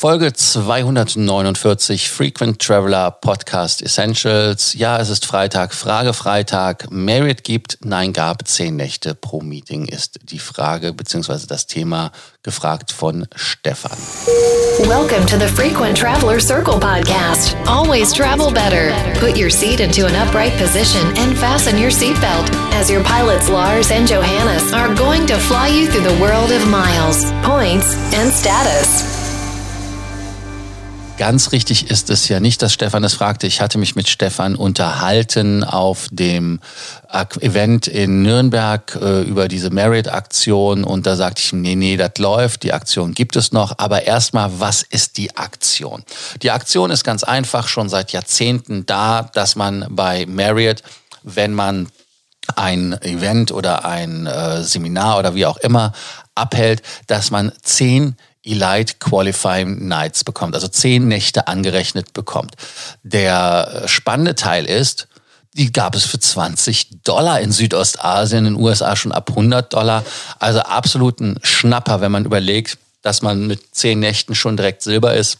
Folge 249 Frequent Traveler Podcast Essentials. Ja, es ist Freitag, Frage Freitag. Merit gibt, nein gab, zehn Nächte pro Meeting ist die Frage bzw. das Thema gefragt von Stefan. Welcome to the Frequent Traveler Circle podcast. Always travel better. Put your seat into an upright position and fasten your seatbelt as your pilots Lars and Johannes are going to fly you through the world of miles, points and status. Ganz richtig ist es ja nicht, dass Stefan es fragte. Ich hatte mich mit Stefan unterhalten auf dem Event in Nürnberg äh, über diese Merit-Aktion und da sagte ich, nee, nee, das läuft, die Aktion gibt es noch, aber erstmal, was ist die Aktion? Die Aktion ist ganz einfach schon seit Jahrzehnten da, dass man bei Marriott, wenn man ein Event oder ein äh, Seminar oder wie auch immer abhält, dass man zehn Elite Qualifying Nights bekommt, also zehn Nächte angerechnet bekommt. Der äh, spannende Teil ist, die gab es für 20 Dollar in Südostasien, in den USA schon ab 100 Dollar. Also absoluten Schnapper, wenn man überlegt, dass man mit zehn Nächten schon direkt Silber ist.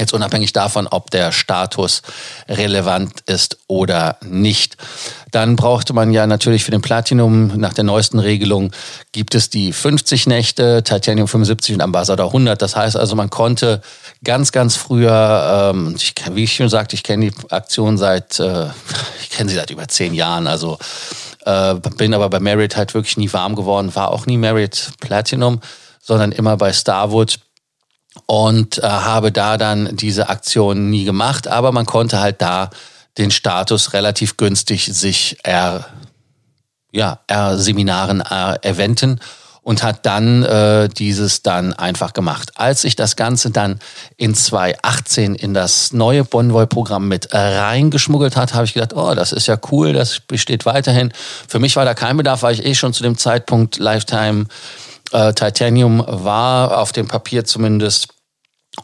Jetzt unabhängig davon, ob der Status relevant ist oder nicht. Dann brauchte man ja natürlich für den Platinum nach der neuesten Regelung gibt es die 50 Nächte, Titanium 75 und Ambassador 100. Das heißt also, man konnte ganz, ganz früher, ähm, ich, wie ich schon sagte, ich kenne die Aktion seit, äh, ich kenne sie seit über zehn Jahren. Also äh, bin aber bei Merit halt wirklich nie warm geworden, war auch nie Merit Platinum, sondern immer bei Starwood und äh, habe da dann diese Aktion nie gemacht, aber man konnte halt da den Status relativ günstig sich er, ja, er Seminaren äh, eventen und hat dann äh, dieses dann einfach gemacht. Als sich das Ganze dann in 2018 in das neue Bonvoy-Programm mit reingeschmuggelt hat, habe ich gedacht, oh, das ist ja cool, das besteht weiterhin. Für mich war da kein Bedarf, weil ich eh schon zu dem Zeitpunkt Lifetime äh, Titanium war, auf dem Papier zumindest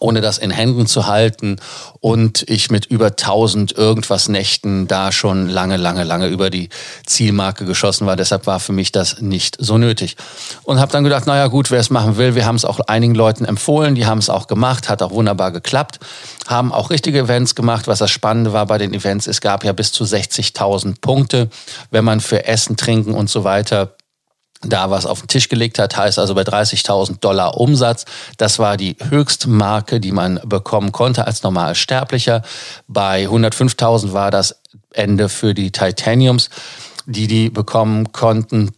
ohne das in Händen zu halten und ich mit über 1000 irgendwas Nächten da schon lange, lange, lange über die Zielmarke geschossen war. Deshalb war für mich das nicht so nötig. Und habe dann gedacht, naja gut, wer es machen will, wir haben es auch einigen Leuten empfohlen, die haben es auch gemacht, hat auch wunderbar geklappt, haben auch richtige Events gemacht. Was das Spannende war bei den Events, es gab ja bis zu 60.000 Punkte, wenn man für Essen, Trinken und so weiter da was auf den Tisch gelegt hat, heißt also bei 30.000 Dollar Umsatz. Das war die Höchstmarke, die man bekommen konnte als normaler Sterblicher. Bei 105.000 war das Ende für die Titaniums, die die bekommen konnten.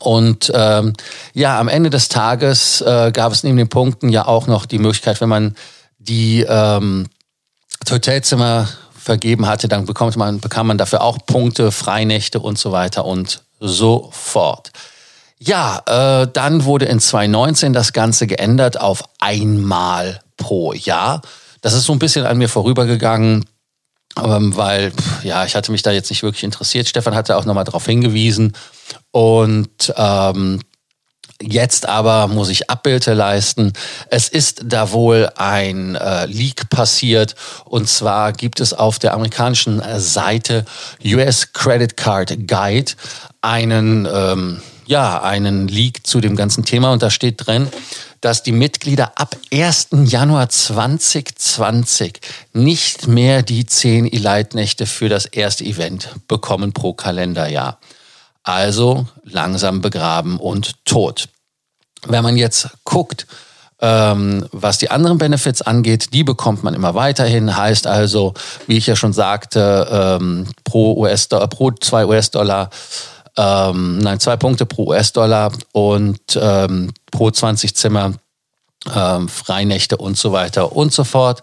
Und ähm, ja, am Ende des Tages äh, gab es neben den Punkten ja auch noch die Möglichkeit, wenn man die ähm, Hotelzimmer vergeben hatte, dann bekommt man, bekam man dafür auch Punkte, Freinächte und so weiter und so fort. Ja, äh, dann wurde in 2019 das Ganze geändert auf einmal pro Jahr. Das ist so ein bisschen an mir vorübergegangen, ähm, weil ja, ich hatte mich da jetzt nicht wirklich interessiert. Stefan hatte auch nochmal darauf hingewiesen. Und ähm, Jetzt aber muss ich Abbilde leisten. Es ist da wohl ein äh, Leak passiert. Und zwar gibt es auf der amerikanischen Seite US Credit Card Guide einen ähm, ja, einen Leak zu dem ganzen Thema und da steht drin, dass die Mitglieder ab 1. Januar 2020 nicht mehr die 10 Elite-Nächte für das erste Event bekommen pro Kalenderjahr. Also langsam begraben und tot. Wenn man jetzt guckt, ähm, was die anderen Benefits angeht, die bekommt man immer weiterhin. Heißt also, wie ich ja schon sagte, ähm, pro US-Dollar, pro 2 US-Dollar ähm, nein, zwei Punkte pro US-Dollar und ähm, pro 20 Zimmer ähm, Freinächte und so weiter und so fort.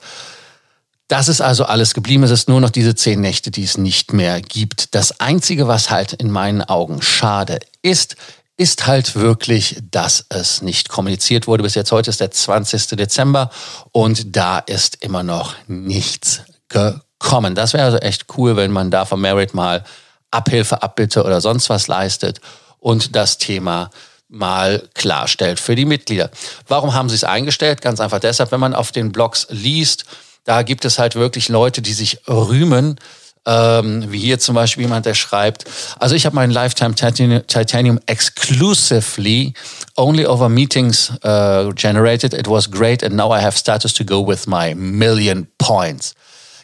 Das ist also alles geblieben. Es ist nur noch diese zehn Nächte, die es nicht mehr gibt. Das Einzige, was halt in meinen Augen schade ist, ist halt wirklich, dass es nicht kommuniziert wurde. Bis jetzt heute ist der 20. Dezember und da ist immer noch nichts gekommen. Das wäre also echt cool, wenn man da von Merit mal Abhilfe, Abbitte oder sonst was leistet und das Thema mal klarstellt für die Mitglieder. Warum haben sie es eingestellt? Ganz einfach deshalb, wenn man auf den Blogs liest, da gibt es halt wirklich Leute, die sich rühmen, Ähm, wie hier zum Beispiel jemand, der schreibt, also ich habe meinen Lifetime Titanium, exclusively only over meetings uh, generated. It was great and now I have status to go with my million points.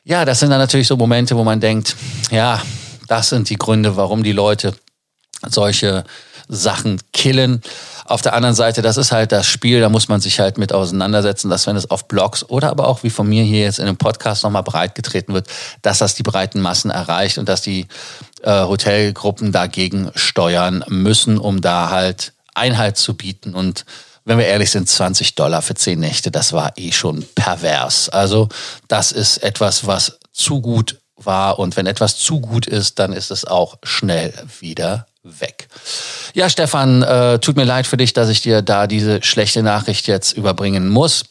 Ja, das sind dann natürlich so Momente, wo man denkt, ja, das sind die Gründe, warum die Leute solche Sachen killen. Auf der anderen Seite, das ist halt das Spiel, da muss man sich halt mit auseinandersetzen, dass wenn es auf Blogs oder aber auch wie von mir hier jetzt in einem Podcast nochmal breitgetreten wird, dass das die breiten Massen erreicht und dass die äh, Hotelgruppen dagegen steuern müssen, um da halt Einhalt zu bieten. Und wenn wir ehrlich sind, 20 Dollar für 10 Nächte, das war eh schon pervers. Also das ist etwas, was zu gut war. Und wenn etwas zu gut ist, dann ist es auch schnell wieder weg. Ja, Stefan, äh, tut mir leid für dich, dass ich dir da diese schlechte Nachricht jetzt überbringen muss.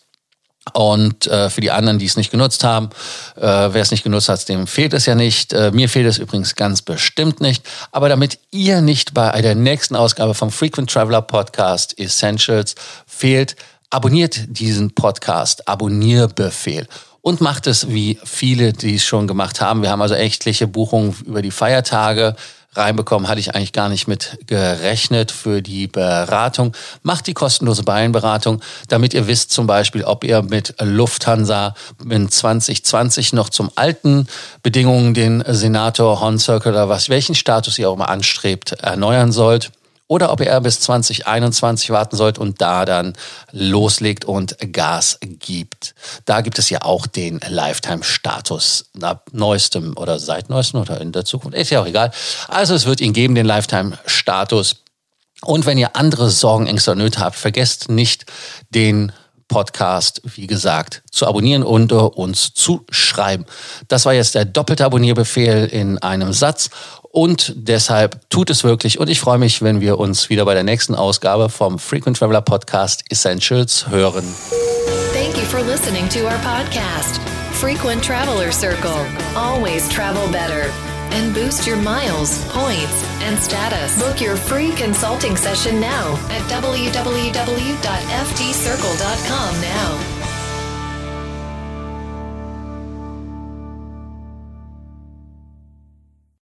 Und äh, für die anderen, die es nicht genutzt haben, äh, wer es nicht genutzt hat, dem fehlt es ja nicht. Äh, mir fehlt es übrigens ganz bestimmt nicht. Aber damit ihr nicht bei der nächsten Ausgabe vom Frequent Traveler Podcast Essentials fehlt, abonniert diesen Podcast, Abonnierbefehl und macht es wie viele, die es schon gemacht haben. Wir haben also echtliche Buchungen über die Feiertage reinbekommen, hatte ich eigentlich gar nicht mit gerechnet für die Beratung. Macht die kostenlose Beinberatung, damit ihr wisst zum Beispiel, ob ihr mit Lufthansa in 2020 noch zum alten Bedingungen den Senator Horn Circle oder was, welchen Status ihr auch immer anstrebt, erneuern sollt oder ob ihr bis 2021 warten sollt und da dann loslegt und Gas gibt. Da gibt es ja auch den Lifetime-Status ab neuestem oder seit neuestem oder in der Zukunft. Ist ja auch egal. Also es wird ihn geben, den Lifetime-Status. Und wenn ihr andere Sorgen, Ängste und Nöte habt, vergesst nicht den Podcast, wie gesagt, zu abonnieren und uns zu schreiben. Das war jetzt der doppelte Abonnierbefehl in einem Satz und deshalb tut es wirklich. Und ich freue mich, wenn wir uns wieder bei der nächsten Ausgabe vom Frequent Traveler Podcast Essentials hören. Thank you for listening to our podcast, Frequent Traveler Circle. Always travel better. And boost your miles, points, and status. Book your free consulting session now at www.ftcircle.com now.